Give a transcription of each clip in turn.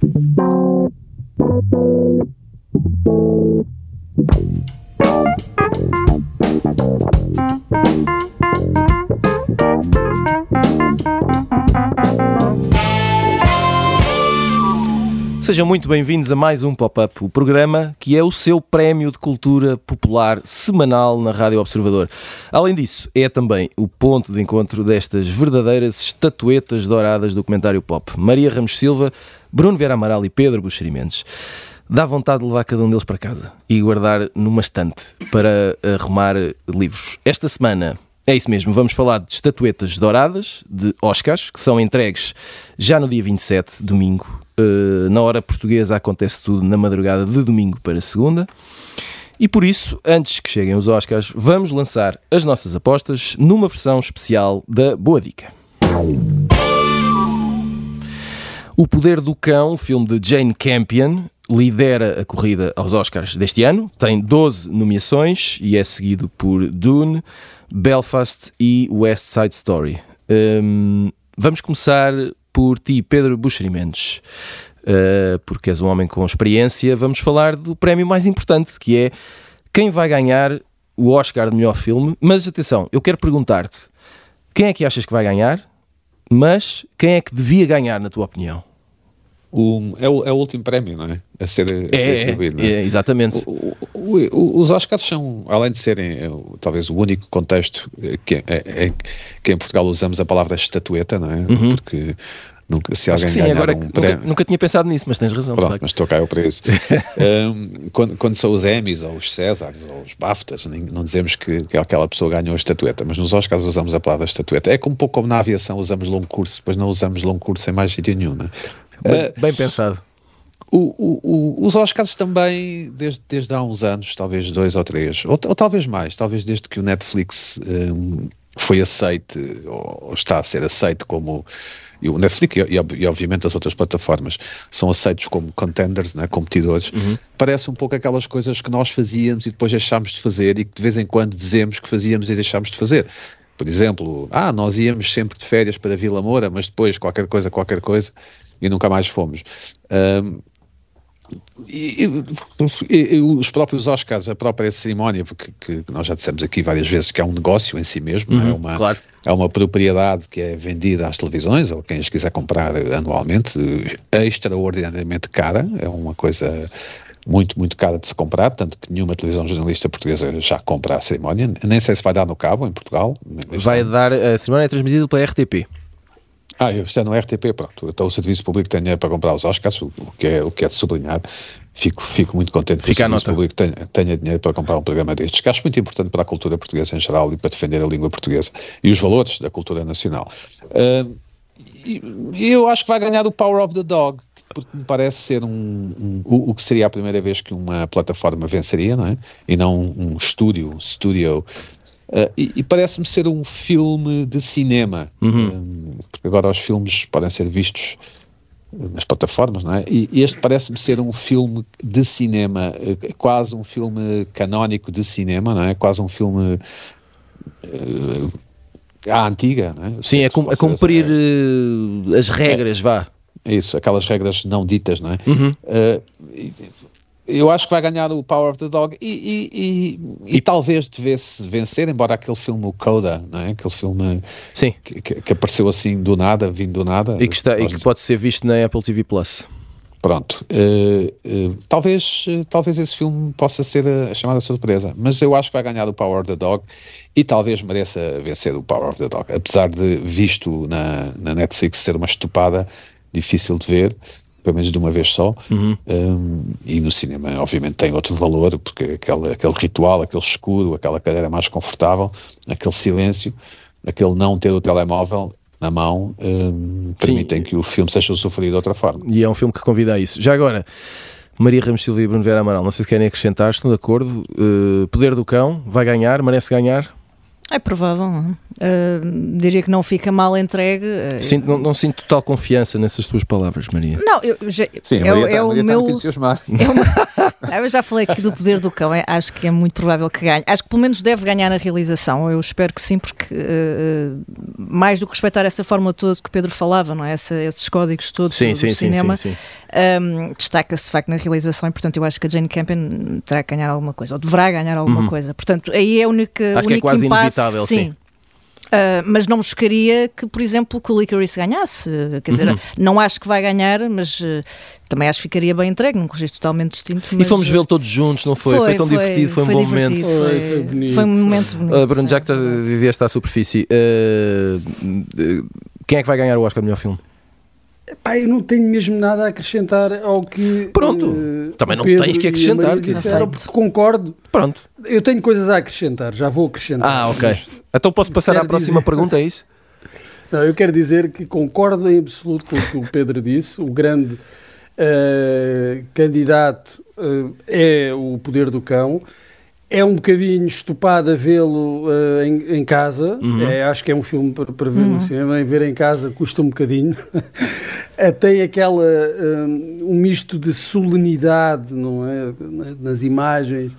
Thank you. Sejam muito bem-vindos a mais um Pop-Up, o programa que é o seu prémio de cultura popular semanal na Rádio Observador. Além disso, é também o ponto de encontro destas verdadeiras estatuetas douradas do comentário pop. Maria Ramos Silva, Bruno Vera Amaral e Pedro Buxerimentos. Dá vontade de levar cada um deles para casa e guardar numa estante para arrumar livros. Esta semana é isso mesmo, vamos falar de estatuetas douradas, de Oscars, que são entregues já no dia 27, domingo. Uh, na hora portuguesa acontece tudo na madrugada de domingo para segunda. E por isso, antes que cheguem os Oscars, vamos lançar as nossas apostas numa versão especial da Boa Dica. O Poder do Cão, filme de Jane Campion, lidera a corrida aos Oscars deste ano, tem 12 nomeações e é seguido por Dune, Belfast e West Side Story. Um, vamos começar por ti, Pedro Buxerimentos, uh, porque és um homem com experiência. Vamos falar do prémio mais importante, que é quem vai ganhar o Oscar de melhor filme. Mas atenção, eu quero perguntar-te quem é que achas que vai ganhar, mas quem é que devia ganhar, na tua opinião? O, é, o, é o último prémio, não é? A ser, a ser É, atribuído. é, não é? é, exatamente. O- os Oscars são, além de serem eh, talvez o único contexto eh, que, é- que em Portugal usamos a palavra estatueta, não é? Porque nunca, se Uhum. Acho alguém sim, ganhar agora um nunca, prémio. nunca tinha pensado nisso, mas tens razão, Pronto, mas estou cá eu para isso. Um, quando, quando são os Emmys ou os Césars ou os BAFTAs, nem- não dizemos que, que aquela pessoa ganhou a estatueta, mas nos Oscars usamos a palavra estatueta. É como um pouco como na aviação usamos longo curso, depois não usamos longo curso em mais sítio nenhum. É? Bem, bem pensado. O- o- o- os Oscars também, desde, desde há uns anos, talvez dois ou três, ou, ou talvez mais, talvez desde que o Netflix hum, foi aceite, ou, ou está a ser aceito como. E o Netflix e, e, e, obviamente as outras plataformas são aceitos como contenders, né, competidores, parece um pouco aquelas coisas que nós fazíamos e depois deixámos de fazer e que de vez em quando dizemos que fazíamos e deixámos de fazer. Por exemplo, ah, nós íamos sempre de férias para Vila Moura, mas depois qualquer coisa, qualquer coisa, e nunca mais fomos. Hum, e, e- e os próprios Oscars, a própria cerimónia, porque que nós já dissemos aqui várias vezes que é um negócio em si mesmo, não é? uma, claro. é uma propriedade que é vendida às televisões ou quem as quiser comprar anualmente, é extraordinariamente cara, é uma coisa muito, muito cara de se comprar, tanto que nenhuma televisão jornalista portuguesa já compra a cerimónia, nem sei se vai dar no cabo em Portugal. Vai dar, a cerimónia é transmitida pela RTP. Ah, eu está no RTP, pronto. Então o Serviço Público tem dinheiro para comprar os Oscars, o, que, é, o que é de sublinhar. Fico, fico muito contente que Fica a o Serviço nota. Público tenha, tenha dinheiro para comprar um programa destes, que acho muito importante para a cultura portuguesa em geral e para defender a língua portuguesa e os valores da cultura nacional. E eu acho que vai ganhar o Power of the Dog, porque me parece ser um, um- o, o que seria a primeira vez que uma plataforma venceria, não é? E não um estúdio, um estúdio. Ah, e e parece-me ser um filme de cinema, Um, porque agora os filmes podem ser vistos nas plataformas, não é? E este parece-me ser um filme de cinema, eh, quase um filme canónico de cinema, não é? Quase um filme eh, à antiga, não é? Sim, é, cum- a Vocês- cumprir eh, as regras, vá. É isso, aquelas regras não ditas, não é? Uhum. E- eu acho que vai ganhar o Power of the Dog e, e, e, e talvez devesse vencer, embora aquele filme, o Coda, não é? Aquele filme que, que- apareceu assim do nada, vindo do nada. E que, está, e que pode ser visto na Apple TV Plus. Pronto, eh, eh, talvez, eh, talvez esse filme possa ser a, a chamada surpresa, mas eu acho que vai ganhar o Power of the Dog e talvez mereça vencer o Power of the Dog, apesar de visto na, na Netflix ser uma estupada difícil de ver, pelo menos de uma vez só, Um, e no cinema obviamente tem outro valor, porque aquele, aquele ritual, aquele escuro, aquela cadeira mais confortável, aquele silêncio, aquele não ter o telemóvel na mão, um, permitem que o filme seja sofrido de outra forma. E é um filme que convida a isso. Já agora, Maria Ramos Silva e Bruno Vera Amaral, não sei se querem acrescentar, estão de acordo. Eh, Poder do Cão, vai ganhar, merece ganhar. É provável. não é? Uh, diria que não fica mal entregue. Uh, Sinto- não, não sinto total confiança nessas tuas palavras, Maria. Não, eu já, Sim, é, o- Maria, é tá, a o tá meu. é o meu- eu já falei aqui do poder do cão, é- acho que é muito provável que ganhe. Acho que pelo menos deve ganhar na realização, eu espero que sim, porque uh, mais do que respeitar essa fórmula toda que Pedro falava, não é? Essa- esses códigos todos Sim, do sim, sim, cinema, sim, sim. Um, Destaca-se de facto na realização e, portanto, eu acho que a Jane Campion terá que ganhar alguma coisa, ou deverá ganhar alguma Uhum. coisa. Portanto, aí é a única. Acho que é único quase impasse, inevitável, sim. Uh, mas não chocaria que, por exemplo, que o Licorice ganhasse. Quer dizer, Uhum. não acho que vai ganhar, mas uh, também acho que ficaria bem entregue, num registro totalmente distinto. E mas, fomos uh, vê-lo todos juntos, não foi? Foi, tão divertido, foi um bom momento. divertido, Foi, Foi, foi bonito, foi um foi. momento bonito. Uh, Bruno, já que sim. viveste à superfície, uh, uh, quem é que vai ganhar o Oscar de melhor filme? Pá, eu não tenho mesmo nada a acrescentar ao que. Pronto. eh, Também não Pedro tens que acrescentar, que- disseram, Perfeito. porque concordo. Pronto. Eu tenho coisas a acrescentar, já vou acrescentar. Ah, ok. Então posso passar à próxima dizer- pergunta, é isso? não, eu quero dizer que concordo em absoluto com o que o Pedro disse. O grande eh, candidato eh, é o Poder do Cão. É um bocadinho estupado a vê-lo eh, em, em casa. Uhum. É, acho que é um filme para, para ver Uhum. no cinema. E ver em casa custa um bocadinho. Eh, Tem aquela eh, um misto de solenidade, não é? Na- Nas imagens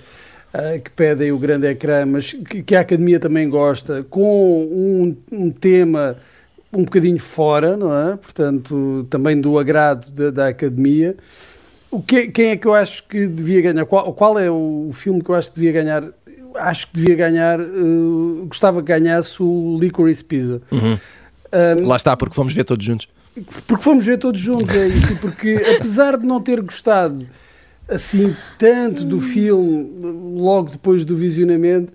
eh, que pedem o grande ecrã, mas que, que a Academia também gosta, com um, um tema um bocadinho fora, não é? Portanto, também do agrado da, da Academia. O que, quem é que eu acho que devia ganhar? Qual, qual é o filme que eu acho que devia ganhar? Eu acho que devia ganhar, eh, gostava que ganhasse o Licorice Pizza. Uhum. Um, Lá está, porque fomos ver todos juntos. porque fomos ver todos juntos, é isso. Porque apesar de não ter gostado assim tanto do filme logo depois do visionamento,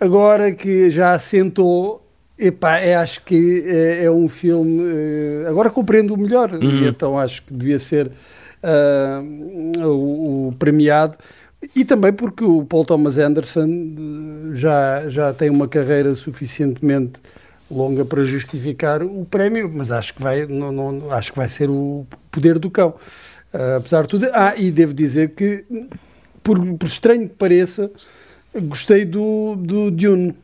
agora que já assentou, epá, é, acho que é, é um filme. eh, agora compreendo o melhor, e então acho que devia ser ah, o, o premiado. E também porque o Paul Thomas Anderson eh, já, já tem uma carreira suficientemente longa para justificar o prémio, mas acho que vai, não, não- acho que vai ser o poder do cão. Ah, apesar de tudo. Ah, e devo dizer que, por, por estranho que pareça, gostei do, do Dune.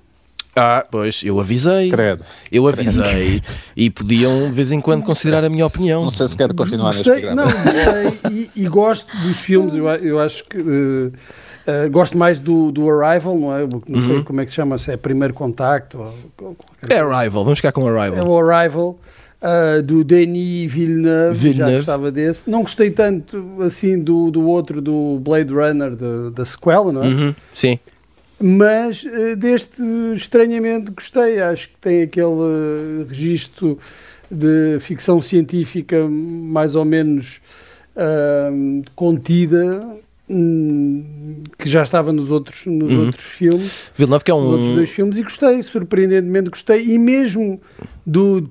Ah, pois, eu avisei. Credo. Eu avisei. E podiam, de vez em quando, considerar a minha opinião. Não sei se quero continuar neste programa. não, gostei e, e gosto dos filmes. Eu, eu acho que eh, eh, gosto mais do, do Arrival, não é? Não sei como é que se chama, se é Primeiro Contacto ou, ou qualquer É Arrival, vamos ficar com É Arrival. o Arrival ah, do Denis Villeneuve, já Villeneuve. gostava desse. Não gostei tanto assim do, do outro, do Blade Runner, da, da sequela, não é? Uhum, Sim. Mas eh, deste estranhamente gostei. Acho que tem aquele eh, registro de ficção científica mais ou menos ah, contida. hum, que já estava nos outros, nos Uhum. outros filmes Villeneuve que é os outros um... dois filmes e gostei, surpreendentemente gostei, e mesmo do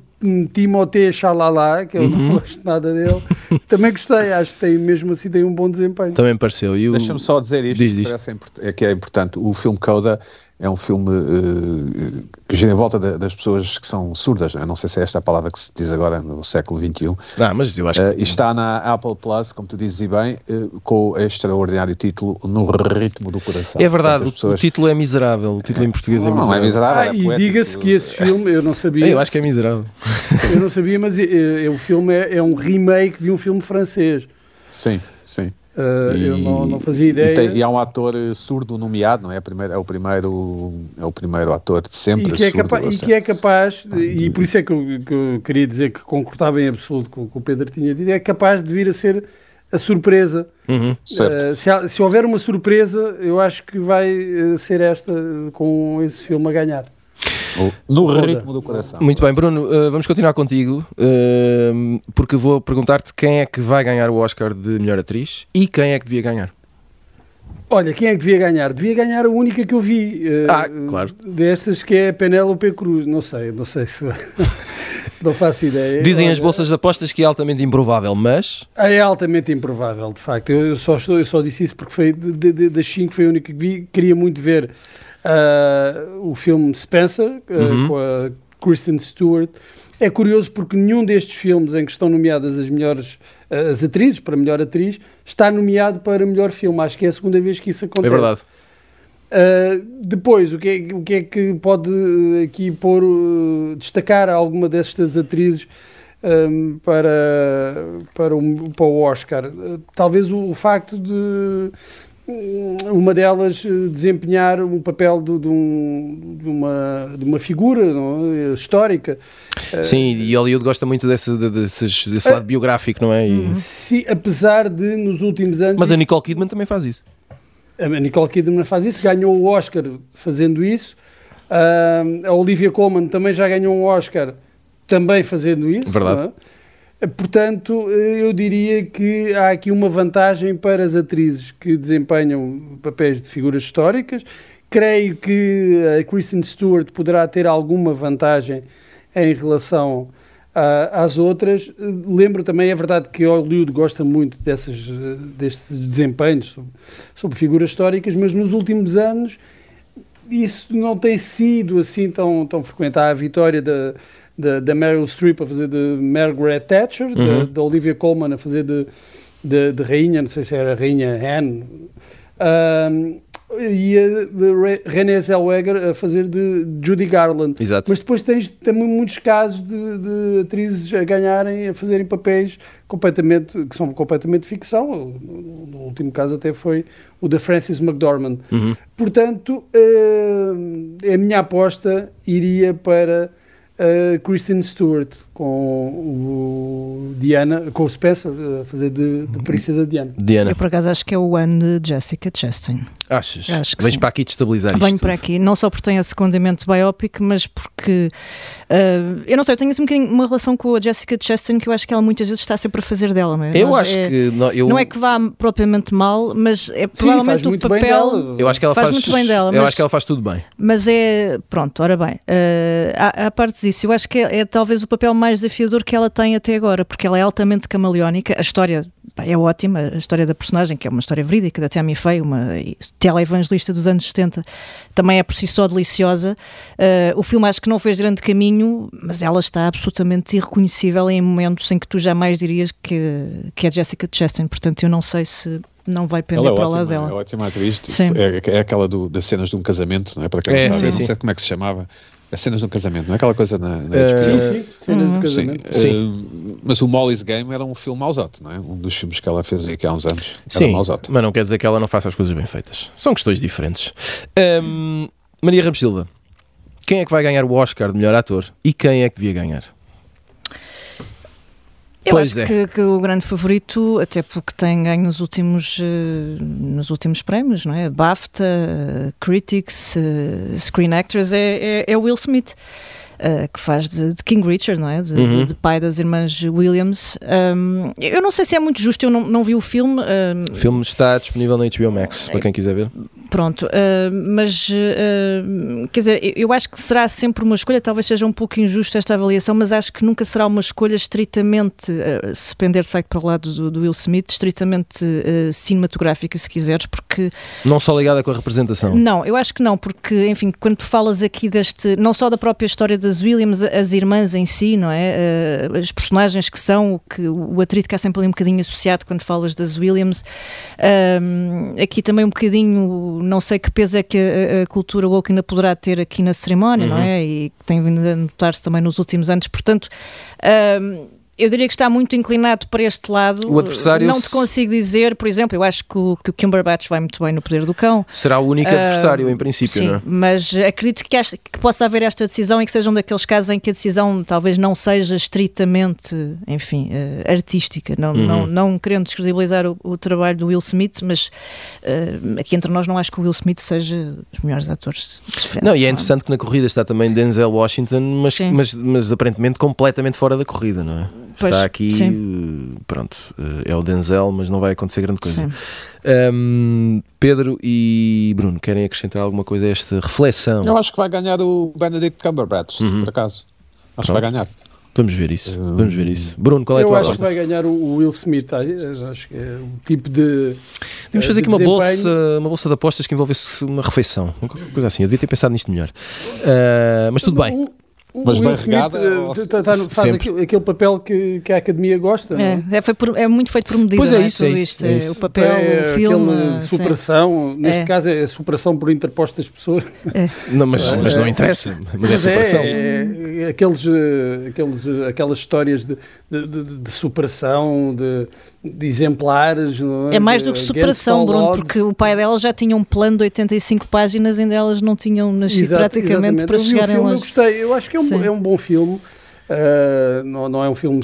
Timothée Chalalat, que eu Uhum. não gosto nada dele, também gostei, acho que tem mesmo assim tem um bom desempenho. Também pareceu. O... Deixa-me só dizer isto, Diz, que diz. import- é que é importante. O filme Coda é um filme eh, que gira em volta da- das pessoas que são surdas. Eu não sei se é esta a palavra que se diz agora no século XXI. Ah, mas eu acho Eh, que... e está na Apple Plus, como tu dizes e bem, eh, com o extraordinário título No Ritmo do Coração. É verdade, Portanto, pessoas- o título é miserável. O título em português é Não, miserável. não é miserável. Ah, é e diga-se que esse filme, eu não sabia, Eu acho que é miserável. eu não sabia, mas o filme é, é um remake de um filme francês. Sim, sim. Eh, eu E- não, não fazia E, ideia. tem- e há um ator eh, surdo nomeado, não é? Primeiro, é, o primeiro, é o primeiro ator de sempre E que, é surdo. capa- e seja, que é capaz, e por isso é que eu, que eu queria dizer que concordava em absoluto com o que o Pedro tinha dito, é capaz de vir a ser a surpresa Uhum. certo. Uh, se, há- se houver uma surpresa, eu acho que vai uh, ser esta uh, com esse filme a ganhar. O- no ritmo do coração. Muito bem, Bruno, uh, vamos continuar contigo, uh, porque vou perguntar-te quem é que vai ganhar o Oscar de melhor atriz e quem é que devia ganhar. Olha, quem é que devia ganhar? Devia ganhar a única que eu vi. uh, Ah, claro. Destas que é a Penélope Cruz. Não sei, não sei se. não faço ideia. Dizem as bolsas de apostas que é altamente improvável, mas É altamente improvável, de facto. Eu, eu só, estou, eu só disse isso porque foi de- de- das 5 foi a única que vi. Queria muito ver uh, o filme Spencer uh, Uhum. com a Kristen Stewart. É curioso porque nenhum destes filmes em que estão nomeadas as melhores uh, as atrizes para melhor atriz está nomeado para melhor filme. Acho que é a segunda vez que isso é acontece. verdade. Uh, depois, o que, é, o que é que pode aqui pôr, destacar alguma destas atrizes um, para, para, o, para o Oscar? Talvez o, o facto de, uma delas eh, desempenhar um papel de, de, um, de uma, de uma figura é? histórica. Sim, e Hollywood gosta muito desse, desse, desse lado biográfico, não é? E... Se, apesar de nos últimos anos. Mas a Nicole Kidman também faz isso. A Nicole Kidman faz isso, ganhou o Oscar fazendo isso. Uh, a Olivia Colman também já ganhou um Oscar também fazendo isso. Verdade. Portanto, eu diria que há aqui uma vantagem para as atrizes que desempenham papéis de figuras históricas. Creio que a Kristen Stewart poderá ter alguma vantagem em relação uh, às outras. Lembro também, é verdade que Hollywood gosta muito dessas, destes desempenhos sobre, sobre figuras históricas, mas nos últimos anos isso não tem sido assim tão, tão frequente. Há a vitória da, da, da Meryl Streep a fazer de Margaret Thatcher, uhum. da Olivia Colman a fazer de, de, de, rainha, não sei se era rainha Anne. Um, e a Renée Zellweger a fazer de Judy Garland. Exato. Mas depois tens também muitos casos de, de, atrizes a ganharem, a fazerem papéis completamente, que são completamente ficção. No, último caso até foi o da Frances McDormand. Uhum. Portanto, a minha aposta iria para a Kristen Stewart com o Diana, com o Spencer a fazer de, de Princesa Diana. Diana. Eu por acaso acho que é o ano de Jessica Chastain. Achas? Acho que Vens sim. para aqui destabilizar isto. Venho para aqui, não só porque tem esse condimento biopic, mas porque uh, eu não sei, eu tenho assim um bocadinho uma relação com a Jessica Chastain que eu acho que ela muitas vezes está sempre a fazer dela, não é? Eu acho é- que. Não, eu, Não é que vá propriamente mal, mas é Sim, provavelmente faz o muito bem papel. dela. eu acho que ela faz faz, muito bem dela, Eu mas- acho que ela faz tudo bem. Mas é. Pronto, ora bem. Uh, à, à parte disso, eu acho que é, é talvez o papel mais desafiador que ela tem até agora, porque ela é altamente camaleónica. A história pá, é ótima, a história da personagem, que é uma história verídica da Tammy Faye, uma televangelista dos anos 70, também é por si só deliciosa. Uh, o filme acho que não fez grande caminho, mas ela está absolutamente irreconhecível em momentos em que tu jamais dirias que, que é Jessica Chastain. Portanto, eu não sei se não vai pender Ela é para o ótima, é dela. ótima atriz. É, é aquela do, das cenas de um casamento, não é? Para quem não É, está a sim, ver, não sei como é que se chamava. As cenas um casamento, não é aquela coisa na, na Eh, HBO? Sim, sim, cenas Uhum. de Sim, casamento. Sim. eh, mas o Molly's Game era um filme mausote, não é? Um dos filmes que ela fez aqui há uns anos. Era Sim, mas não quer dizer que ela não faça as coisas bem feitas. São questões diferentes. Ahm, Maria Ramos Silva, quem é que vai ganhar o Oscar de melhor ator e quem é que devia ganhar? Eu Pois acho é. que, que o grande favorito, até porque tem ganho nos últimos, eh, nos últimos prémios, não é? BAFTA, eh, Critics, eh, Screen Actors, é, é, é Will Smith. eh, que faz de, de King Richard, não é? De, Uhum. de- de pai das irmãs Williams. Um, eu não sei se é muito justo, eu não, não vi o filme. um, O filme está disponível na HBO Max, para quem quiser ver. Pronto, uh, mas uh, quer dizer, eu- acho que será sempre uma escolha, talvez seja um pouco injusta esta avaliação, mas acho que nunca será uma escolha estritamente, uh, se pender de facto para o lado do, do Will Smith, estritamente cinematográfica, se quiseres, porque Não só ligada com a representação. não, eu acho que não, porque, enfim, quando tu falas aqui deste, não só da própria história das Williams, as irmãs em si, não é? As personagens que são, o que o atrito que há sempre ali um bocadinho associado quando falas das Williams. Aqui também um bocadinho, não sei que peso é que a, a cultura woke ainda poderá ter aqui na cerimónia, não Uhum. é? E que tem vindo a notar-se também nos últimos anos, portanto. um, eu diria que está muito inclinado para este lado. O adversário Não te consigo dizer, por exemplo, eu acho que o, que o Cumberbatch vai muito bem no Poder do Cão. Será o único Ah, adversário, em princípio, Sim, não é? mas acredito que, que possa haver esta decisão e que sejam daqueles casos em que a decisão talvez não seja estritamente, enfim, eh, artística. Não, Uhum. não, não querendo descredibilizar o, o trabalho do Will Smith, mas eh, aqui entre nós não acho que o Will Smith seja dos melhores atores. que se fez, Não, e é é? interessante que na corrida está também Denzel Washington, mas, mas, mas aparentemente completamente fora da corrida, não é? Pois, está aqui, sim. eh, pronto, eh, é o Denzel, mas não vai acontecer grande coisa. Ahm, Pedro e Bruno, querem acrescentar alguma coisa a esta reflexão? Eu acho que vai ganhar o Benedict Cumberbatch, Uhum. por acaso. Acho Pronto. que vai ganhar. Vamos ver isso, Hum. vamos ver isso. Bruno, qual é a Eu tua acho que aposta? vai ganhar o Will Smith. ah, Acho que é o tipo de. Eh, fazer de aqui uma desempenho. bolsa, uma bolsa de apostas que envolvesse uma refeição, uma coisa assim. Eu devia ter pensado nisto melhor. Ah, mas tudo bem. O, Mas o bem Smith regada, tá- tá- faz aquele, aquele papel que, que a academia gosta. não é? É, é, foi por- é muito feito por medida, Pois é é? isso, é isso, isto, é é isso. o papel, é o filme. aquele sim. superação, neste É. caso é superação por interpostas pessoas. Não, mas, mas não É. interessa. Mas é superação. é, é aqueles, eh, aqueles, eh, aquelas histórias de, de, de- de superação, de, de exemplares. não É mais do que superação, Bruno, odds. porque o pai dela já tinha um plano de 85 páginas, ainda elas não tinham nascido Exato, praticamente exatamente. para chegarem filme, lá. Eu gostei, eu acho que é um, é um bom filme. Uh, não, não é um filme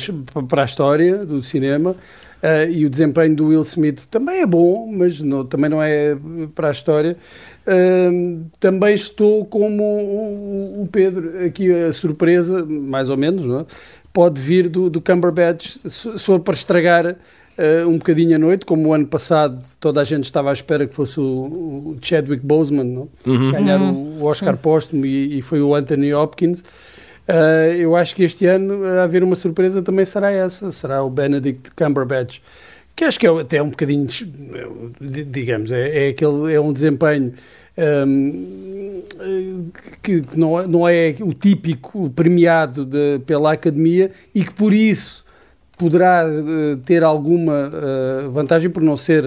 para a história do cinema. uh, e o desempenho do Will Smith também é bom, mas não- também não é para a história. Uh, também estou como o, o Pedro, aqui a surpresa, mais ou menos, não é? pode vir do, do Cumberbatch, for para estragar uh, um bocadinho a noite, como o ano passado toda a gente estava à espera que fosse o, o Chadwick Boseman não? Uhum. ganhar Uhum. o, Oscar póstumo e, e foi o Anthony Hopkins. Uh, eu acho que este ano a haver uma surpresa também será essa, será o Benedict Cumberbatch, que acho que é até um bocadinho, di- digamos, é, é, aquele, é um desempenho um, que, que não, é- não é o típico premiado de- pela Academia e que por isso poderá eh, ter alguma eh, vantagem por não ser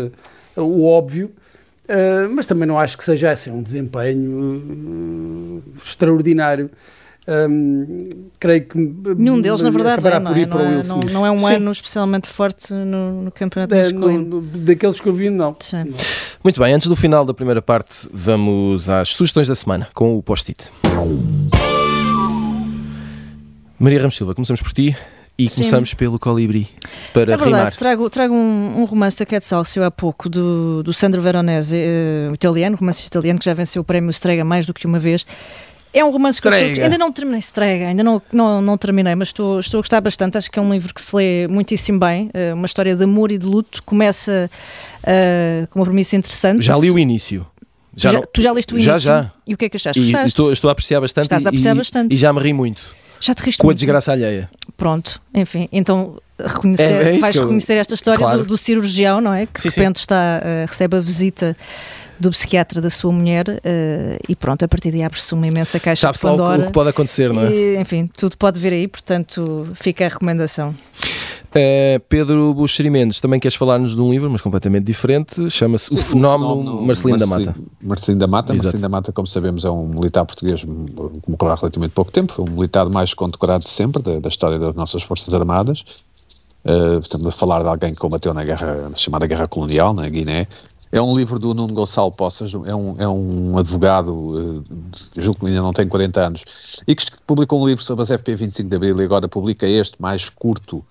eh, o óbvio, mas também não acho que seja assim um desempenho extraordinário. Hum, creio que Nenhum deles, na verdade, acabará é, não, por é, ir não, para o é, Will não, não é um Sim. ano especialmente forte no, no campeonato É, no- masculino. no- daqueles que eu vi, não. Sim. Muito bem, antes do final da primeira parte, vamos às sugestões da semana com o post-it. Maria Ramos Silva, começamos por ti e Sim. começamos pelo colibri para É rimar. verdade, trago, trago um, um romance da Quetzal, saiu há pouco, do, do Sandro Veronese, eh, italiano, romance italiano, que já venceu o prémio Strega mais do que uma vez. É um romance que estou, ainda não terminei, Strega, ainda não, não, não terminei, mas estou, estou a gostar bastante. Acho que é um livro que se lê muitíssimo bem, eh, uma história de amor e de luto. Começa eh, com uma premissa interessante. Já li o início. Já tu, já, tu já leste o Já, início? já. E o que é que achaste? Gostaste? estou, estou a apreciar bastante, Estás a apreciar e- bastante. e já me ri muito Já te riste com a muito? desgraça alheia. Pronto, enfim, então reconhecer, É- é vais eu- reconhecer esta história Claro. do, do cirurgião, não é? Que Sim, de sim. repente está, eh, recebe a visita do psiquiatra da sua mulher eh, e pronto, a partir daí abre-se uma imensa caixa de Sabe-se lá o que- Pandora. o que pode acontecer, não é? E, enfim, tudo pode vir aí, portanto, fica a recomendação. Eh, Pedro Buxeri Mendes, também queres falar-nos de um livro, mas completamente diferente, chama-se O Fenómeno Marcelino da Mata. Marcelino da Mata. Exato. Marcelino da Mata, como sabemos, é um militar português que morreu há relativamente pouco tempo, foi o militar mais condecorado de sempre da, da história das nossas Forças Armadas. Uh, estamos a falar de alguém que combateu na guerra, na chamada Guerra Colonial, na Guiné. É um livro do Nuno Gonçalo Poças, é um, é um advogado, de- julgo que ainda não tem 40 anos, e que publicou um livro sobre as FP 25 de Abril e agora publica este, mais curto,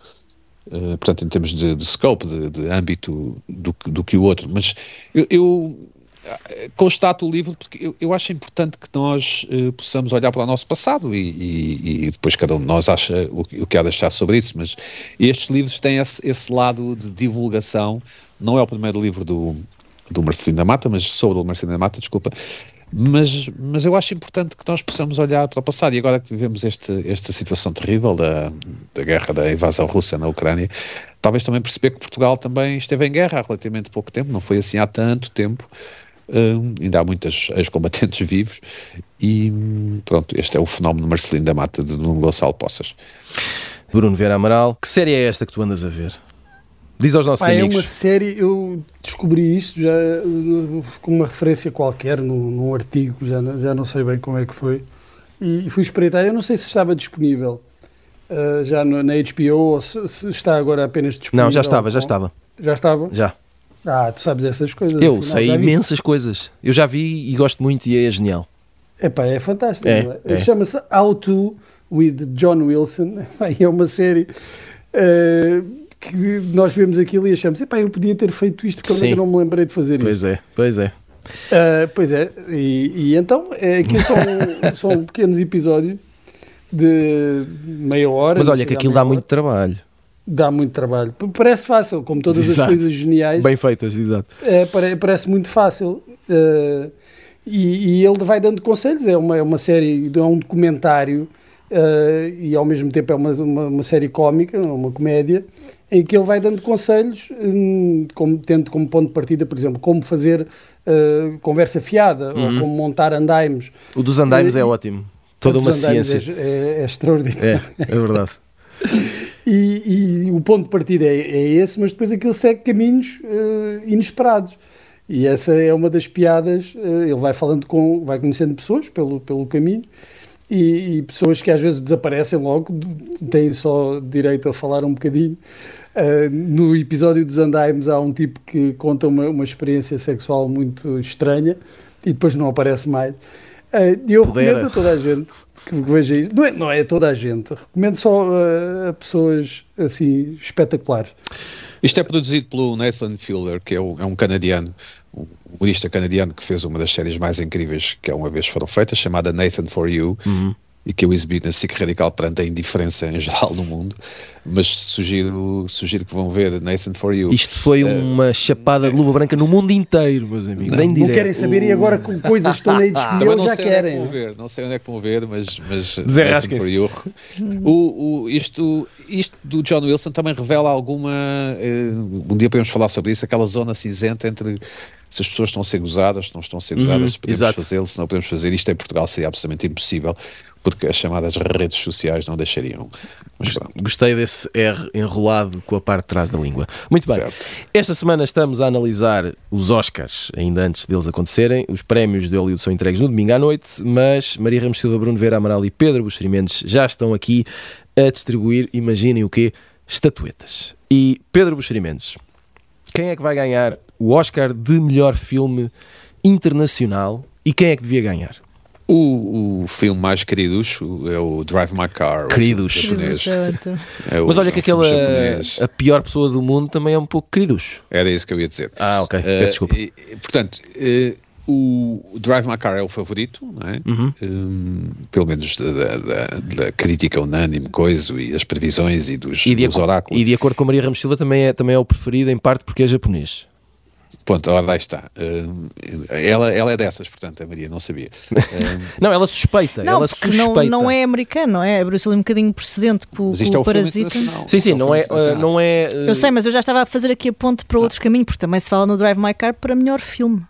Uh, portanto, em termos de, de scope, de, de âmbito do, do que o outro. Mas eu, eu eh, constato o livro porque eu, eu acho importante que nós eh, possamos olhar para o nosso passado e, e- e depois cada um de nós acha o, o que há de achar sobre isso, mas estes livros têm esse, esse lado de divulgação. Não é o primeiro livro do, do Marcelino da Mata, mas sobre o Marcelino da Mata, desculpa. Mas, mas eu acho importante que nós possamos olhar para o passado e agora que vivemos este, esta situação terrível da, da guerra da invasão russa na Ucrânia, talvez também perceber que Portugal também esteve em guerra há relativamente pouco tempo, não foi assim há tanto tempo, Hum, ainda há muitas ex-combatentes vivos e pronto, este é o fenómeno Marcelino da Mata de Nuno Gonçalo Poças. Bruno Vieira Amaral, que série é esta que tu andas a ver? Diz aos nossos Pá, é amigos. uma série, eu descobri isto já uh, com uma referência qualquer num, num artigo, já, não- já não sei bem como é que foi, e, e fui espreitar. Eu não sei se estava disponível uh, já no- na HBO ou se, se está agora apenas disponível. Não, já estava, já estava. Já estava? Já. Ah, tu sabes essas coisas. Eu afinal, sei imensas coisas. Eu já vi e gosto muito e é genial. Epá, é fantástico. É, não é. Chama-se How To with John Wilson. É uma série uh, que nós vemos aquilo e achamos, epá, eu podia ter feito isto, como é Sim. que eu não me lembrei de fazer isto? Pois é, pois é. Uh, pois é, e, e então é, aquilo são, são pequenos episódios de meia hora. Mas olha que aquilo dá muito hora. trabalho. Dá muito trabalho. Parece fácil, como todas Exato. as coisas geniais. Bem feitas, exato. É, pare- parece muito fácil. Uh, e, e ele vai dando conselhos. É uma, é uma série, é um documentário uh, e ao mesmo tempo é uma, uma, uma série cómica, uma comédia, em que ele vai dando conselhos, hum, como, tendo como ponto de partida, por exemplo, como fazer uh, conversa fiada ou como montar andaimes. O dos andaimes E- é ótimo. Toda uma ciência. É, é, é extraordinário. É, é verdade. E, e o ponto de partida é, é esse, mas depois aquilo segue caminhos eh, inesperados. E essa é uma das piadas. eh, ele vai falando com, vai conhecendo pessoas pelo, pelo caminho e, e pessoas que às vezes desaparecem logo, têm só direito a falar um bocadinho. Eh, no episódio dos Andaimes há um tipo que conta uma, uma experiência sexual muito estranha e depois não aparece mais. E eu Pudera. recomendo a toda a gente que veja isso. Não é, não é toda a gente, recomendo só eh, a pessoas assim espetaculares. Isto é produzido pelo Nathan Fielder, que é, o- é um canadiano, humorista canadiano que fez uma das séries mais incríveis que uma vez foram feitas, chamada Nathan for You, e que eu exibi na SIC Radical perante a indiferença em geral no mundo. Mas sugiro, sugiro que vão ver Nathan for You. Isto foi Eh, uma chapada de luva branca no mundo inteiro, meus amigos. Não direto. querem saber e agora com coisas que estão HBO não já sei onde é que querem. vão ver, não sei onde é que vão ver, mas, mas. Nathan for You. O, o, isto, isto do John Wilson também revela alguma. eh, um dia podemos falar sobre isso, aquela zona cinzenta entre se as pessoas estão a ser gozadas, se não estão a ser gozadas, Uhum, se podemos fazê-lo, se não podemos fazer. Isto em Portugal seria absolutamente impossível, porque as chamadas redes sociais não deixariam. Mas pronto. Gostei desse R enrolado com a parte de trás da língua. Muito bem. Certo. Esta semana estamos a analisar os Oscars, ainda antes deles acontecerem. Os prémios de Hollywood são entregues no domingo à noite, mas Maria Ramos Silva, Bruno Vera Amaral e Pedro Buxeri Mendes já estão aqui a distribuir, imaginem o quê? Estatuetas. E Pedro Buxeri Mendes, quem é que vai ganhar o Oscar de melhor filme internacional e quem é que devia ganhar? O, o filme mais queriducho é o Drive My Car. Queridos. É o- Mas olha é que aquela japonês. a pior pessoa do mundo também é um pouco queridos. Era isso que eu ia dizer. Ah, ok. Eh, Peço desculpa. e- portanto, eh, o Drive My Car é o favorito, não é? Uhum. Hum, pelo menos da, da- da- da crítica unânime, coisa, e as previsões e dos, E de, dos oráculos. e de acordo com Maria Ramos Silva também é, também é o preferido em parte porque é japonês. Ponto, ora lá está. Hum, ela, ela é dessas, portanto, a Maria não sabia. Não, ela suspeita, Não, ela porque não, suspeita. não é americano, não é? É Bruce Lee um bocadinho precedente com, mas isto com é o Parasita. Sim, sim, Isto é o não é, não é uh, Eu sei, mas eu já estava a fazer aqui a ponte para outro caminho, porque também se fala no Drive My Car para melhor filme.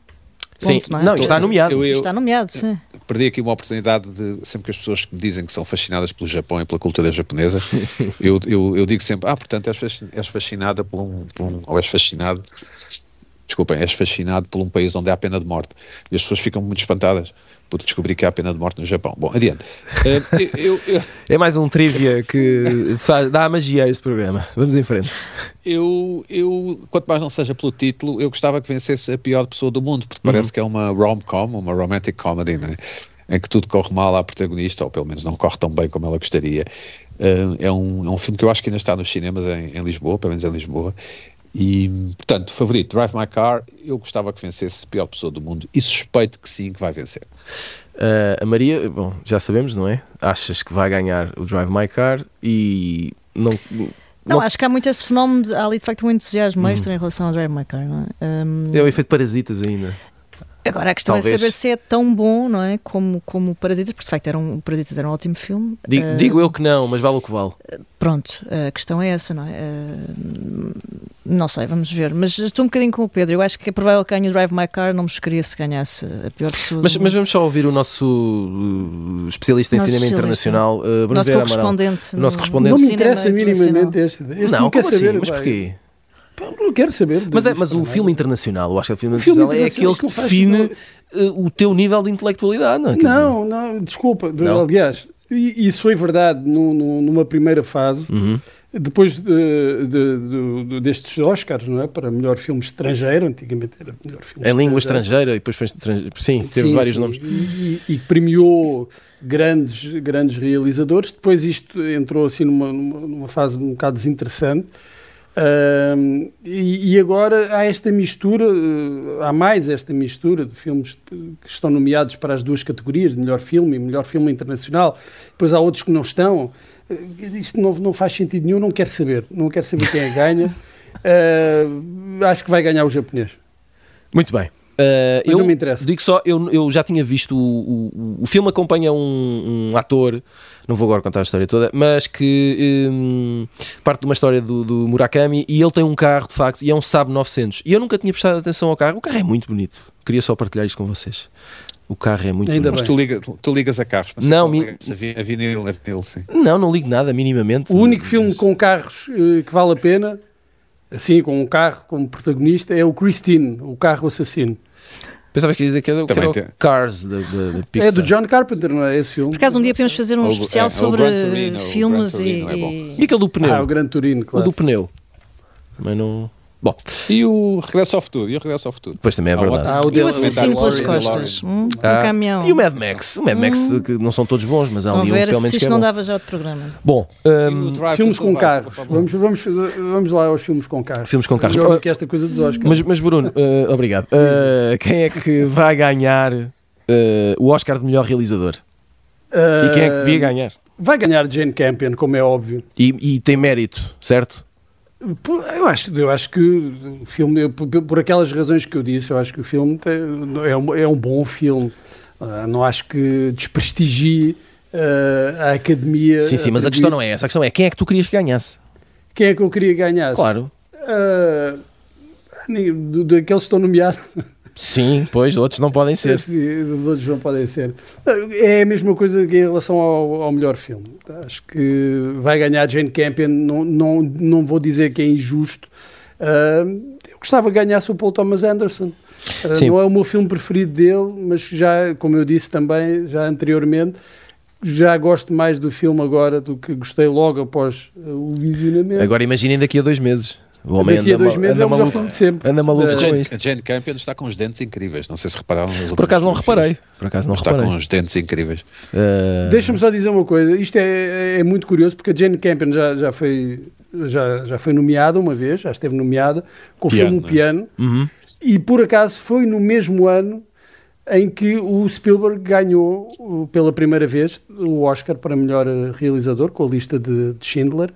Sim, Ponto, não é? não, isto está nomeado. eu- eu- Está nomeado, sim. perdi aqui uma oportunidade de sempre que as pessoas me dizem que são fascinadas pelo Japão e pela cultura japonesa, eu, eu, eu digo sempre, ah, portanto és fascinada por um, por um- ou és fascinado, desculpem, és fascinado por um país onde há pena de morte. E as pessoas ficam muito espantadas por descobrir que há pena de morte no Japão. Bom, adiante. Eh, eu- eu- eu, É mais um trivia que faz, dá magia a este programa. Vamos em frente. Eu, eu, quanto mais não seja pelo título, eu gostava que vencesse a pior pessoa do mundo, porque Uhum. parece que é uma rom-com, uma romantic comedy, né? em que tudo corre mal à protagonista, ou pelo menos não corre tão bem como ela gostaria. Uh, é, um, é um filme que eu acho que ainda está nos cinemas em, em Lisboa, pelo menos em Lisboa. E, portanto, favorito, Drive My Car, eu gostava que vencesse a pior pessoa do mundo e suspeito que sim, que vai vencer. Uh, a Maria, bom, já sabemos, não é? Achas que vai ganhar o Drive My Car e não. Não, não- acho que há muito esse fenómeno, de, há ali de facto um entusiasmo extra em relação ao Drive My Car, não é? Um, É o efeito parasitas ainda. Agora a questão Talvez. é saber se é tão bom, não é? Como, como Parasitas, porque de facto era um, Parasitas era um ótimo filme. Digo, Uh, digo eu que não, mas vale o que vale. Pronto, a questão é essa, não é? Uh, não sei, vamos ver. Mas estou um bocadinho com o Pedro. Eu acho que é provável que ganhe o Drive My Car, não me chocaria se ganhasse a pior pessoa. Mas, mas vamos só ouvir o nosso uh, especialista em Nosso cinema especialista. internacional, uh, Bruno nosso Vera Amaral. correspondente. O nosso no- correspondente. Não me interessa minimamente este. este Não, não quer como assim? saber. Mas pá. porquê? Não quero saber. Mas, é, mas o filme internacional, eu acho que o filme O filme internacional é aquele que define uh, o teu nível de intelectualidade, não é? Não, não, desculpa. Não? Aliás, isso foi verdade nu- nu- numa primeira fase, Uhum. depois de, de- de- de- destes Oscars, não é? Para melhor filme estrangeiro, antigamente era melhor filme Em língua estrangeira e depois foi estrangeiro. Sim, teve Sim, vários sim. nomes. E, e- e premiou grandes, grandes realizadores. Depois isto entrou assim numa, numa, numa fase um bocado desinteressante. Ahm, e, e agora há esta mistura, eh, há mais esta mistura de filmes que estão nomeados para as duas categorias, de melhor filme e melhor filme internacional. Depois há outros que não estão. Eh, Isto não, não faz sentido nenhum, não quero saber. Não quero saber quem é ganha. Ah, acho que vai ganhar o japonês. Muito bem. Uh, Mas eu não me interessa. digo só, eu, eu já tinha visto o, o, o filme acompanha um, um ator, não vou agora contar a história toda, mas que hum, parte de uma história do, do Murakami e ele tem um carro de facto e é um Saab 900 e eu nunca tinha prestado atenção ao carro, o carro é muito bonito, queria só partilhar isto com vocês. O carro é muito Ainda bonito. Mas tu, liga, tu ligas a carros. mas Não, mi- a vi- a vinil, a vinil, sim. Não, não ligo nada, minimamente. O único filme com carros eh, que vale a pena, assim, com um carro como protagonista, é o Christine, o carro assassino. Pensava que ia dizer que era, que era o tem. Cars da, da Pixar. É do John Carpenter, não é esse filme? Por acaso um dia podemos fazer um Ou- especial é, sobre Gran Torino, o filmes e, é e- aquele do pneu? Ah, o Gran Turino, o claro. do pneu. Também não. Bom, E o Regresso ao Futuro? E o Regresso ao Futuro? depois também é Ah, verdade. Ah, o e o assassino pelas costas. Hum, Ah, Um caminhão. E o Mad Max? O Mad Max, que não são todos bons, mas há ali um pelo se menos que isto é não bom. dava já outro programa. Bom, hum, Drive Filmes com carros. Vamos, vamos, vamos lá aos filmes com carros. filmes com carros. Melhor do que esta coisa dos Oscars. Mas, mas Bruno, eh, obrigado. Eh, quem é que vai ganhar eh, o Oscar de melhor realizador? E quem é que devia ganhar? Vai ganhar Jane Campion, como é óbvio. E, e tem mérito, certo? Eu acho, eu acho que o filme, eu, por, por aquelas razões que eu disse, eu acho que o filme tem- é, um, é um bom filme. Ah, não acho que desprestigie ah, a academia. Sim, sim, mas a questão não é essa. A questão é quem é que tu querias que ganhasse? Quem é que eu queria ganhar? Claro. Ah, ninguém- do- daqueles que estão nomeados, Sim, pois, outros não podem ser. os outros não podem ser. É a mesma coisa que em relação ao, ao melhor filme. Acho que vai ganhar Jane Campion, não, não, não vou dizer que é injusto. Ah, eu gostava que ganhasse o Paul Thomas Anderson. Sim. não é o meu filme preferido dele, mas já, como eu disse também, já anteriormente, já gosto mais do filme agora do que gostei logo após ah, o visionamento. Agora imaginem daqui a dois meses. O homem Daqui a dois meses é o melhor filme de sempre. Anda maluco com Jane, a Jane Campion está com os dentes incríveis. Não sei se repararam. Por acaso não reparei. Por acaso não Está reparei. com os dentes incríveis. Eh, Deixa-me só dizer uma coisa, isto é, é muito curioso porque a Jane Campion já, já, foi, já, já foi nomeada uma vez, já esteve nomeada com o Piano, filme não é? Piano uhum. e por acaso foi no mesmo ano em que o Spielberg ganhou uh, pela primeira vez o Oscar para melhor uh, realizador com a lista de, de Schindler.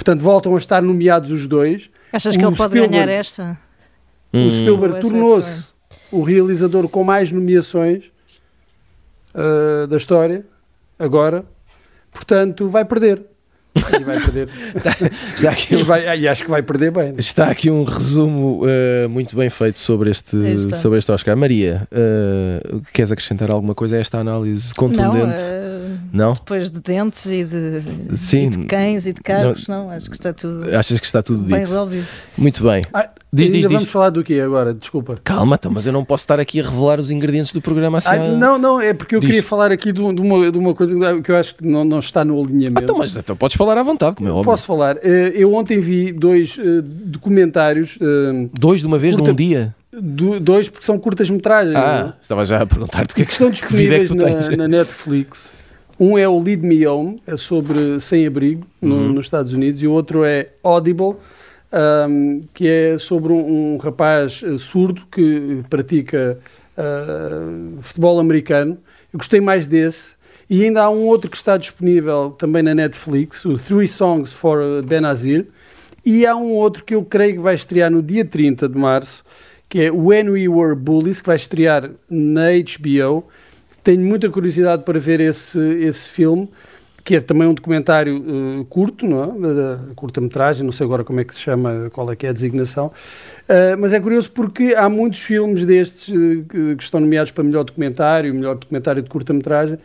Portanto, voltam a estar nomeados os dois. Achas que O ele pode Spielberg- ganhar esta? Hum. O Spielberg Ou essa tornou-se o realizador com mais nomeações uh, da história, agora. Portanto, vai perder. E vai perder. Está aqui e, vai- e acho que vai perder bem. Está aqui um resumo eh, muito bem feito sobre este, está. sobre este Oscar. Maria, eh, queres acrescentar alguma coisa a esta análise contundente? Não, Não? depois de dentes e de, Sim. e de cães e de carros, não, acho que está tudo Achas que está tudo bem dito? resolvido. Muito bem. Ah, Diz, ainda diz, vamos diz. falar do quê agora? Desculpa. Calma, então, mas eu não posso estar aqui a revelar os ingredientes do programa assim. Ah, a- não, não, é porque eu Diz. queria falar aqui de, um- de uma, de uma coisa que eu acho que não, não está no alinhamento. Ah, então, mas então podes falar à vontade, como é óbvio. Posso falar? Eh, Eu ontem vi dois eh, documentários, eh, Dois de uma vez Curta- num dia? do- dois porque são curtas-metragens. não é? Ah, estava já a perguntar-te o que é que que, estão que vida é que disponíveis na, na Netflix. Um é o Lead Me Home, é sobre sem-abrigo no- Uhum. nos Estados Unidos, e o outro é Audible, ahm, que é sobre um, um rapaz eh, surdo que pratica ah, futebol americano. Eu gostei mais desse. E ainda há um outro que está disponível também na Netflix, o Three Songs for Benazir. E há um outro que eu creio que vai estrear no dia 30 de março, que é When We Were Bullies, que vai estrear na HBO. Tenho muita curiosidade para ver esse, esse filme, que é também um documentário eh, curto, não é? Da curta-metragem, não sei agora como é que se chama, qual é que é a designação. Eh, mas é curioso porque há muitos filmes destes eh, que, estão nomeados para melhor documentário, melhor documentário de curta-metragem,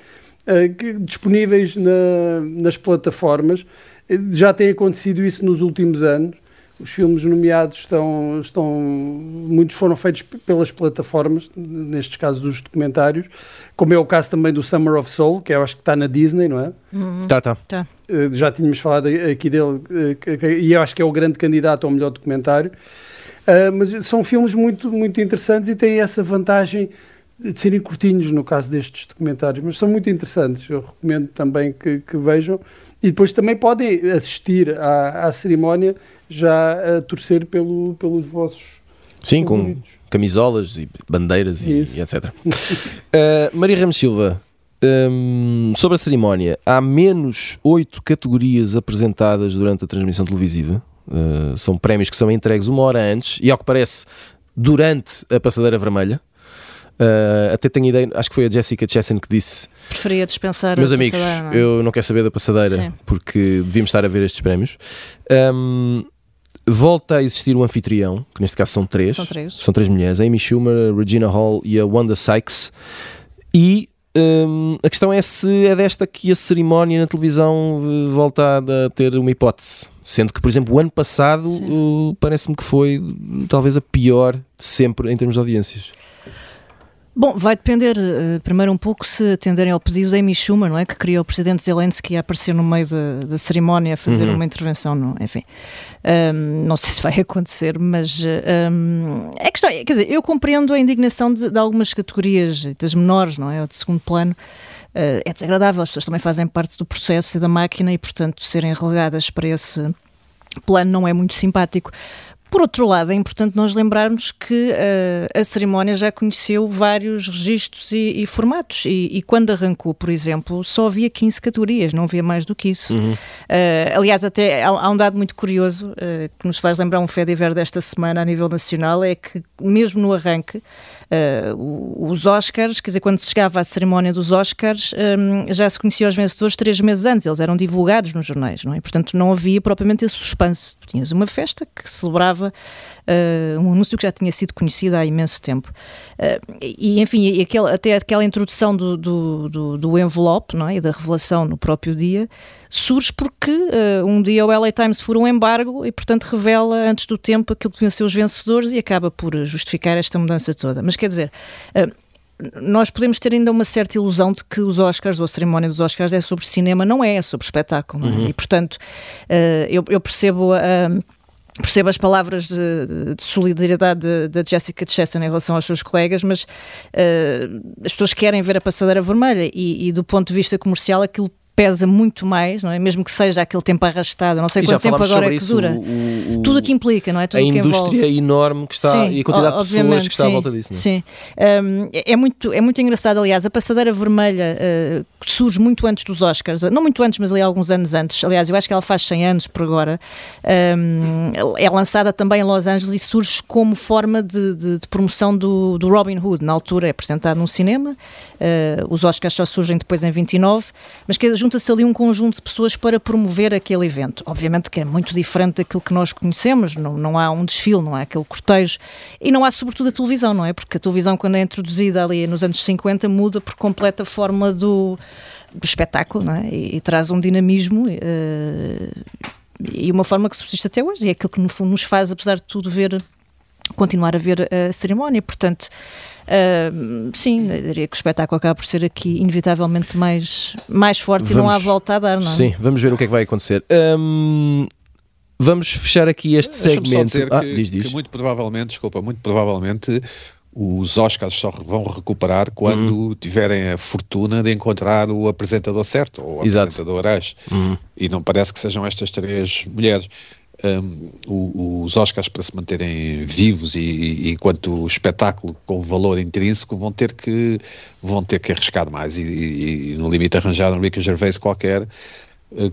eh, que- disponíveis na- nas plataformas. Eh, Já tem acontecido isso nos últimos anos. Os filmes nomeados estão, estão muitos foram feitos pelas plataformas, nestes casos dos documentários, como é o caso também do Summer of Soul, que eu acho que está na Disney, não é? Uhum. Tá, tá. Eh, já tínhamos falado aqui dele, eh, e eu acho que é o grande candidato ao melhor documentário. Ah, mas são filmes muito, muito interessantes e têm essa vantagem de serem curtinhos no caso destes documentários, mas são muito interessantes. Eu recomendo também que, que vejam e depois também podem assistir à, à cerimónia já a torcer pelo, pelos vossos Sim, com favoritos. camisolas e bandeiras e, e etc. Uh, Maria Ramos Silva, hum, sobre a cerimónia, há menos oito categorias apresentadas durante a transmissão televisiva. Uh, são prémios que são entregues uma hora antes e, ao que parece, durante a passadeira vermelha. Uh, até tenho ideia, acho que foi a Jessica Chastain que disse: Preferia dispensar Meus a amigos, não é? eu não quero saber da passadeira Sim. porque devíamos estar a ver estes prémios. Hum, volta a existir um anfitrião, que neste caso são três. São três. São três mulheres: a Amy Schumer, a Regina Hall e a Wanda Sykes. E hum, a questão é se é desta que a cerimónia na televisão eh, volta a ter uma hipótese. Sendo que, por exemplo, o ano passado uh, parece-me que foi talvez a pior sempre em termos de audiências. Bom, vai depender uh, primeiro um pouco se atenderem ao pedido de Amy Schumer, não é? Que queria o presidente Zelensky a aparecer no meio da, da cerimónia a fazer Uhum. uma intervenção, não, enfim. Um, não sei se vai acontecer, mas um, é questão, quer dizer, eu compreendo a indignação de, de algumas categorias, das menores, não é? Ou de segundo plano. Uh, é desagradável, as pessoas também fazem parte do processo e da máquina e, portanto, serem relegadas para esse plano não é muito simpático. Por outro lado, é importante nós lembrarmos que uh, a cerimónia já conheceu vários registros e, e formatos, e, e quando arrancou, por exemplo, só havia 15 categorias, não havia mais do que isso. Uh, aliás, até há, há um dado muito curioso uh, que nos faz lembrar um Fediver desta semana a nível nacional, é que mesmo no arranque, uh, os Oscars, quer dizer, quando se chegava à cerimónia dos Oscars, um, já se conhecia os vencedores três meses antes, eles eram divulgados nos jornais, não é? Portanto, não havia propriamente esse suspense. Tu tinhas uma festa que celebrava uh, um anúncio que já tinha sido conhecido há imenso tempo. Uh, e, enfim, e aquele, até aquela introdução do, do, do, do envelope não é? e da revelação no próprio dia surge porque uh, um dia o LA Times fura um embargo e, portanto, revela antes do tempo aquilo que deviam ser os vencedores e acaba por justificar esta mudança toda. Mas quer dizer. Nós podemos ter ainda uma certa ilusão de que os Oscars, ou a cerimónia dos Oscars, é sobre cinema, não é, é sobre espetáculo. É? E, portanto, eu, eu, percebo a. Percebo as palavras de, de solidariedade da Jessica Chastain em relação aos seus colegas, mas uh, as pessoas querem ver a passadeira vermelha e, e, do ponto de vista comercial, aquilo pesa muito mais, não é? Mesmo que seja aquele tempo arrastado, não sei E quanto tempo agora é que dura. o- o- Tudo o que implica, não é? Tudo a que envolve. indústria enorme que está Sim, e a quantidade de pessoas que está à sim, volta disso. não é? Sim. Um, é, é muito, é muito engraçado, aliás, a passadeira vermelha uh, surge muito antes dos Oscars, não muito antes, mas ali alguns anos antes. Aliás, eu acho que ela faz 100 anos por agora. Um, é lançada também em Los Angeles e surge como forma de, de- de promoção do, do Robin Hood. Na altura é apresentado num cinema, uh, os Oscars só surgem depois em 29, mas que junta-se ali um conjunto de pessoas para promover aquele evento. Obviamente que é muito diferente daquilo que nós conhecemos, não, não há um desfile, não há aquele cortejo e não há sobretudo a televisão, não é? Porque a televisão, quando é introduzida ali nos anos 50, muda por completa a forma do, do espetáculo, não é? E, e traz um dinamismo eh, e uma forma que subsiste até hoje, e é aquilo que no fundo nos faz, apesar de tudo, ver continuar a ver a cerimónia, portanto ah, sim, eu diria que o espetáculo acaba por ser aqui inevitavelmente mais, mais forte e não há Vamos- volta a dar, não é? Sim, vamos ver o que é que vai acontecer. Hum, vamos fechar aqui este Deixa-me só segmento. dizer Ah, que, diz, diz. que muito provavelmente, desculpa, muito provavelmente os Oscars só vão recuperar quando tiverem a fortuna de encontrar o apresentador certo ou o Exato. apresentador ex. Uhum. E não parece que sejam estas três mulheres. Um, os Oscars para se manterem vivos e, e enquanto espetáculo com valor intrínseco vão ter que vão ter que arriscar mais. E, e- e, no limite arranjar um Ricky Gervais qualquer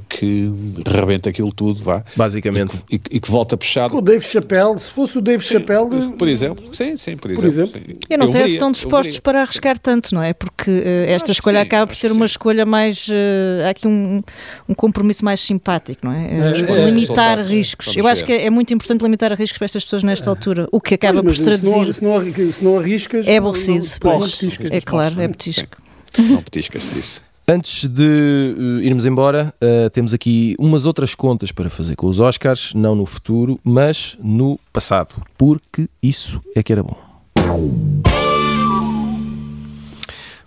que rebenta aquilo tudo vá Basicamente. e, que- e que volta a puxar Com o Dave Chappelle, se fosse o Dave Chappelle, por exemplo, sim, sim, por exemplo. exemplo. sim. Eu não sei se estão dispostos para arriscar tanto, não é? Porque eh, esta Acho escolha sim, acaba por ser uma sim. escolha mais. eh, há aqui um, um compromisso mais simpático, não é? Eh, é, limitar resultados, riscos. Eu acho que é, é muito importante limitar riscos para estas pessoas nesta altura. O que acaba por mas se traduzir. se, não, se não arriscas, É aborrecido. não- não. É claro, é petisco. Não petiscas disso. Antes de eh, irmos embora, eh, temos aqui umas outras contas para fazer com os Oscars, não no futuro, mas no passado, porque isso é que era bom.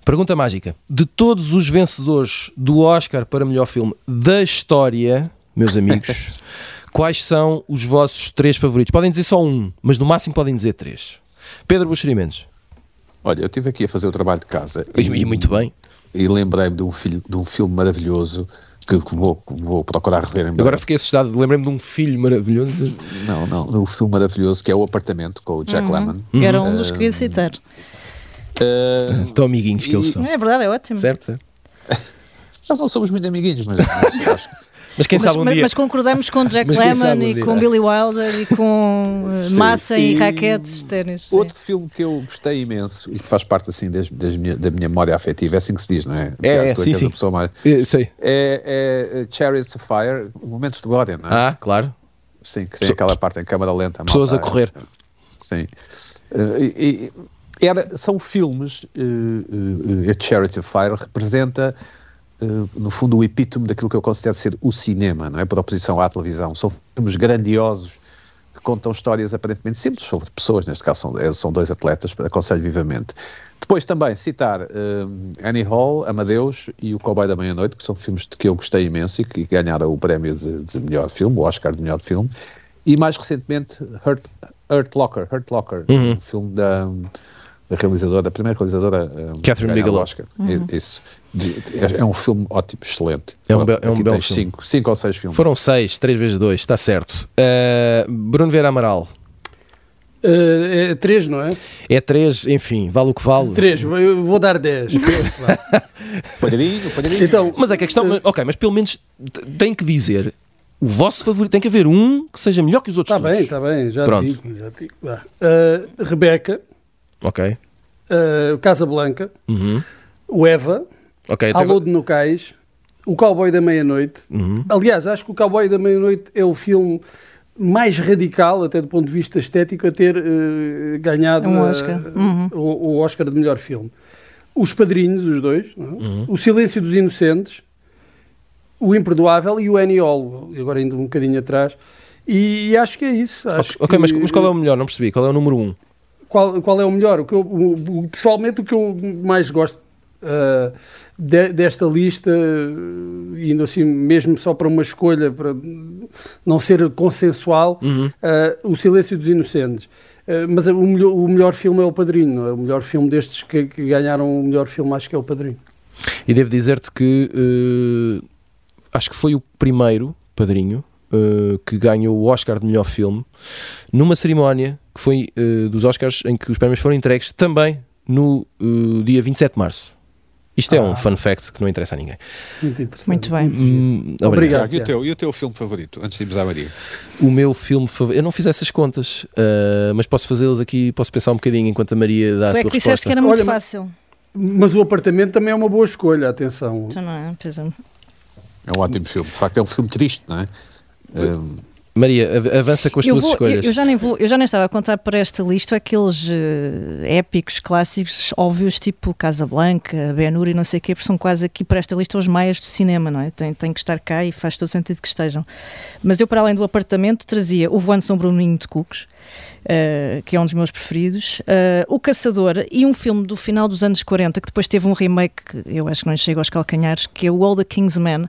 Pergunta mágica: de todos os vencedores do Oscar para melhor filme da história, meus amigos, quais são os vossos três favoritos? Podem dizer só um, mas no máximo podem dizer três. Pedro Buxerimentos. Olha, eu estive aqui a fazer o trabalho de casa E, e muito bem. E lembrei-me de um, de um filme maravilhoso que, que vou, que vou procurar rever em breve. Agora fiquei assustado, lembrei-me de um filho maravilhoso. de- Não, não, um filme maravilhoso que é O Apartamento com o Jack Lemmon. Era um dos que queria citar. Uh, Tão amiguinhos que eles são. É verdade, é ótimo. Certo? certo. nós não somos muito amiguinhos, mas, mas acho que Mas quem mas, sabe um mas- dia. mas concordamos com Jack Lemmon e com Billy Wilder e com eh, Sim. Massa e, E raquetes, ténis. sim. Outro filme que eu gostei imenso e que faz parte assim das, das minha, da minha memória afetiva, é assim que se diz, não é? É, é, tu sim, sim. a pessoa mais- Eu sei. É, é Chariots of Fire, Momentos de Glória, não é? Ah, claro. Sim, que tem Pessoa- aquela parte em câmara lenta. a Pessoas malta- a correr. Sim. Eh, e- e era, são filmes, uh, uh, uh, Charity of Fire representa, no fundo, o epítome daquilo que eu considero ser o cinema, não é? Por oposição à televisão. São filmes grandiosos que contam histórias aparentemente simples sobre pessoas, neste caso são, são dois atletas, aconselho vivamente. Depois também citar uh, Annie Hall, Amadeus e O Cowboy da Meia-Noite, que são filmes de que eu gostei imenso e que ganharam o prémio de, de melhor filme, o Oscar de melhor filme. E mais recentemente Hurt, Hurt Locker, Hurt Locker, Uhum. um filme da, da realizadora, da primeira realizadora um, Catherine Bigelow. Oscar. Isso. De- de- é, é um filme ótimo, excelente. É um be- é um aqui belo filme. cinco, cinco ou seis filmes. Foram seis, três vezes dois, está certo. Uh, Bruno Vera Amaral, Uh, é 3, não é? é três, enfim, vale o que vale. 3, eu vou dar 10. Palharinho, palharinho. então, Mas é que a questão, mas- ok, mas pelo menos tem que dizer o vosso favorito, tem que haver um que seja melhor que os outros está bem, está bem, já Pronto. digo. Já digo. Uh, Rebeca, Ok. uh, Casablanca, Uhum. o Eva, Ok, até Alô de Nocais, o Cowboy da Meia-Noite. Uhum. Aliás, acho que o Cowboy da Meia-Noite é o filme mais radical, até do ponto de vista estético, a ter eh, ganhado Um a- Oscar. Uhum. o, o Oscar de melhor filme. Os Padrinhos, os dois, não é? Uhum. O Silêncio dos Inocentes, o Imperdoável e o Annie Hall, agora indo um bocadinho atrás. E, e acho que é isso. Acho Ok, mas, que- mas qual é o melhor? Não percebi. Qual é o número um? Qual, qual é o melhor? O que eu, o- pessoalmente, o que eu mais gosto ah, de- desta lista, uh, indo assim mesmo só para uma escolha, para não ser consensual, Uhum. ah, O Silêncio dos Inocentes. Ah, mas o melhor, o melhor filme é O Padrinho, é? o melhor filme destes que, que ganharam o melhor filme, acho que é O Padrinho. E devo dizer-te que acho que foi o primeiro padrinho eh, que ganhou o Oscar de melhor filme numa cerimónia que foi eh, dos Oscars em que os prémios foram entregues também no eh, dia 27 de março. Isto é um Ah. fun fact que não interessa a ninguém. Muito interessante. Muito bem. Hum, Obrigado. Tiago, e o, teu, e o teu filme favorito, antes de irmos à Maria? O meu filme favorito. Eu não fiz essas contas, eh, mas posso fazê-las aqui, posso pensar um bocadinho enquanto a Maria dá a Tu é sua que disseste resposta. que era muito Olha, fácil. Mas o apartamento também é uma boa escolha, atenção. Então não é? Pois é. É um ótimo filme. De facto, é um filme triste, não é? Um, Maria, av- avança com as Eu, tuas vou- escolhas. eu- eu já nem vou, eu já nem estava a contar para esta lista aqueles eh, épicos clássicos óbvios tipo Casablanca, Ben-Hur e não sei o quê, porque são quase aqui para esta lista os maias do cinema, não é? Tem, tem que estar cá e faz todo sentido que estejam. Mas eu, para além do apartamento, trazia o Voando São Bruninho de Cucos, eh, que é um dos meus preferidos, eh, O Caçador e um filme do final dos anos 40 que depois teve um remake que eu acho que não chega aos calcanhares, que é o All the King's Men,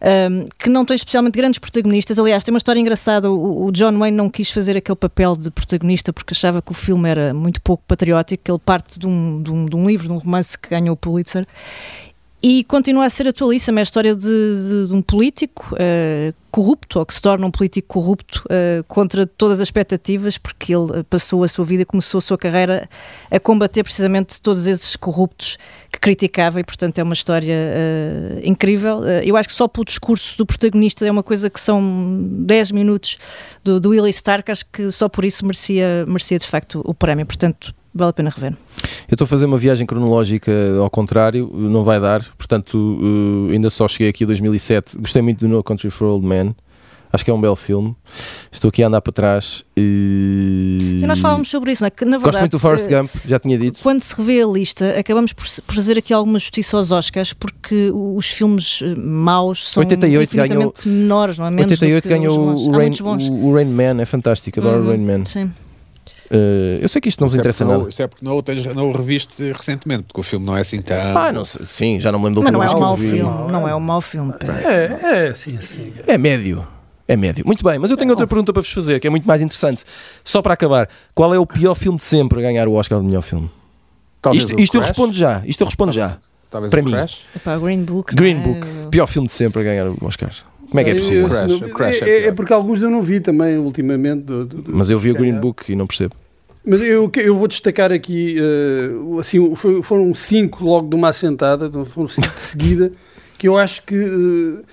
um, que não tem especialmente grandes protagonistas. Aliás, tem uma história engraçada. O, o John Wayne não quis fazer aquele papel de protagonista porque achava que o filme era muito pouco patriótico, ele parte de um, de um, de um livro, de um romance que ganhou o Pulitzer. E continua a ser atualíssima. A história de, de- de um político eh, corrupto, ou que se torna um político corrupto eh, contra todas as expectativas, porque ele eh, passou a sua vida, começou a sua carreira a combater precisamente todos esses corruptos que criticava, e portanto é uma história eh, incrível. Eh, eu acho que só pelo discurso do protagonista é uma coisa que são 10 minutos do, do Willie Stark, acho que só por isso merecia, merecia de facto o prémio. Portanto, vale a pena rever. Eu estou a fazer uma viagem cronológica ao contrário, não vai dar, portanto, eh, ainda só cheguei aqui em 2007. Gostei muito do No Country for Old Men, acho que é um belo filme. Estou aqui a andar para trás. E... Sim, nós falávamos sobre isso, não é? Que na Gosto verdade. muito do Forrest eh, Gump, já tinha dito. Quando se revê a lista, acabamos por, por fazer aqui alguma justiça aos Oscars, porque os filmes eh, maus são 88 ganhou- menores, não é? Menos do 88 que ganhou o Rain, o, o Rain Man, é fantástico, adoro o Uhum, Rain Man. Sim. Eh, eu sei que isto não vos isso é interessa não- nada. Isso é porque não o, tens, não o reviste recentemente, porque o filme não é assim tão. Ah, não sei, sim, já não me lembro Mas do não é um mau filme, não é um mau filme. É, é, sim, sim. É médio. É médio. Muito bem, mas eu tenho outra pergunta para vos fazer, que é muito mais interessante. Só para acabar, qual é o pior filme de sempre a ganhar o Oscar de melhor filme? Talvez Isto, isto eu respondo já. Isto eu respondo já. Talvez para o mim. Crash? Epá, Green Book. Green é? Book, pior filme de sempre a ganhar o Oscar. Como é que é possível? eu- Crash, não- Crash é é, é porque alguns eu não vi também ultimamente. do- do- do- Mas eu vi o Green ganhar. Book e não percebo. Mas eu, eu vou destacar aqui, eh, assim, foi- foram cinco logo de uma assentada, então foram cinco de seguida, que eu acho que eh,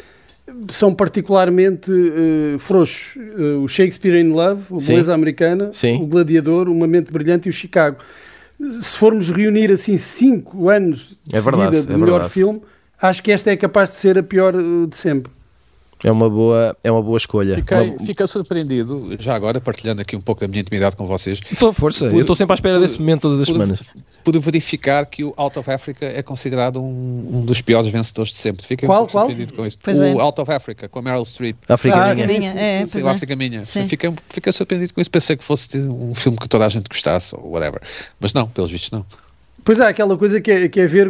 são particularmente eh, frouxos. Eh, o Shakespeare in Love, o Sim. Beleza Americana, Sim. o Gladiador, Uma Mente Brilhante e o Chicago. Se formos reunir assim cinco anos de É verdade, seguida de é melhor verdade. filme, acho que esta é capaz de ser a pior eh, de sempre. É uma boa, é uma boa escolha. Fiquei, Uma- fiquei surpreendido, já agora, partilhando aqui um pouco da minha intimidade com vocês, For- Força, eu estou sempre à espera desse momento todas as por, semanas. por verificar que o Out of Africa é considerado um, um dos piores vencedores de sempre. Fiquei Qual, um pouco qual? surpreendido com isso. Pois o é. Out of Africa, com a Meryl Streep. A Africaninha. Ah, sim, Minha, é, Sim, o é. África Minha. Sim. Fiquei, fiquei surpreendido com isso. Pensei que fosse um filme que toda a gente gostasse, ou whatever. Mas não, pelos vistos, não. Pois há aquela coisa que é, que é ver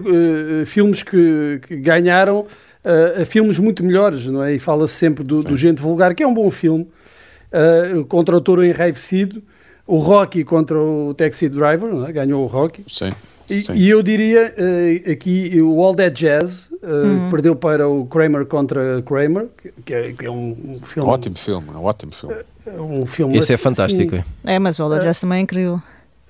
eh, filmes que, que ganharam eh, a filmes muito melhores, não é? E fala-se sempre do, do Gente Vulgar, que é um bom filme, eh, contra o Touro Enraivecido, o Rocky contra o Taxi Driver, não é? ganhou o Rocky. Sim. E, Sim. e eu diria eh, aqui o All That Jazz eh, perdeu para o Kramer contra Kramer, que- é, que é um, um filme. Ótimo filme, é um ótimo filme. Um filme Esse é assim- fantástico. é. É, mas o All Jazz também é incrível.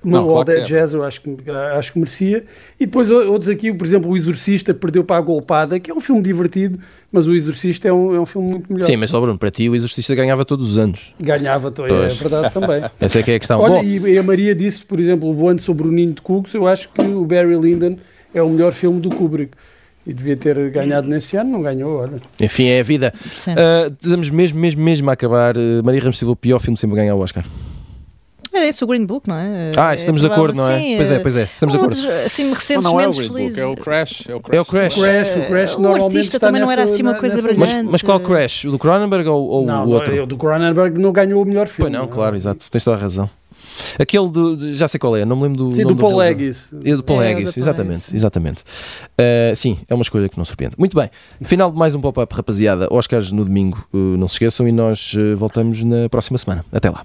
Não, All claro That é. Jazz eu acho que, acho que merecia. E depois outros aqui, por exemplo, O Exorcista perdeu para a Golpada, que é um filme divertido, mas O Exorcista é um, é um filme muito melhor. Sim, mas só Bruno, para ti o Exorcista ganhava todos os anos. Ganhava, é verdade também. Essa é que é a questão. Olha, Bom, e, e a Maria disse, por exemplo, Voando sobre o Ninho de Cucos, eu acho que o Barry Lyndon é o melhor filme do Kubrick. E devia ter ganhado nesse ano, não ganhou, olha. enfim, é a vida. Sim. Ah, estamos mesmo, mesmo, mesmo a acabar. Ah, Maria Ramos Silva, o pior filme sempre a ganhar o Oscar. Era esse o Green Book, não é? Ah, É estamos de provável, acordo, não é? sim, Pois é, eh, pois é, estamos de acordo. Outros, assim, Não, recentes, não é o Green Book, é o Crash. É o Crash. É o Crash. Crash, o Crash o normalmente artista está também não era nessa- assim uma coisa nessa- brilhante. Mas, mas qual Crash? O do Cronenberg ou, ou não, o outro? o do Cronenberg não ganhou o melhor filme. Pois não, claro, exato, tens toda a razão. Aquele do. de- Já sei qual é, não me lembro do. Sim, nome do Paul. Haggis. É do Paul É, Haggis, Paul exatamente, exatamente. Uh, sim, é uma escolha que não surpreende. Muito bem, final de mais um pop-up, rapaziada. Oscars no domingo, uh, não se esqueçam, e nós uh, voltamos na próxima semana. Até lá.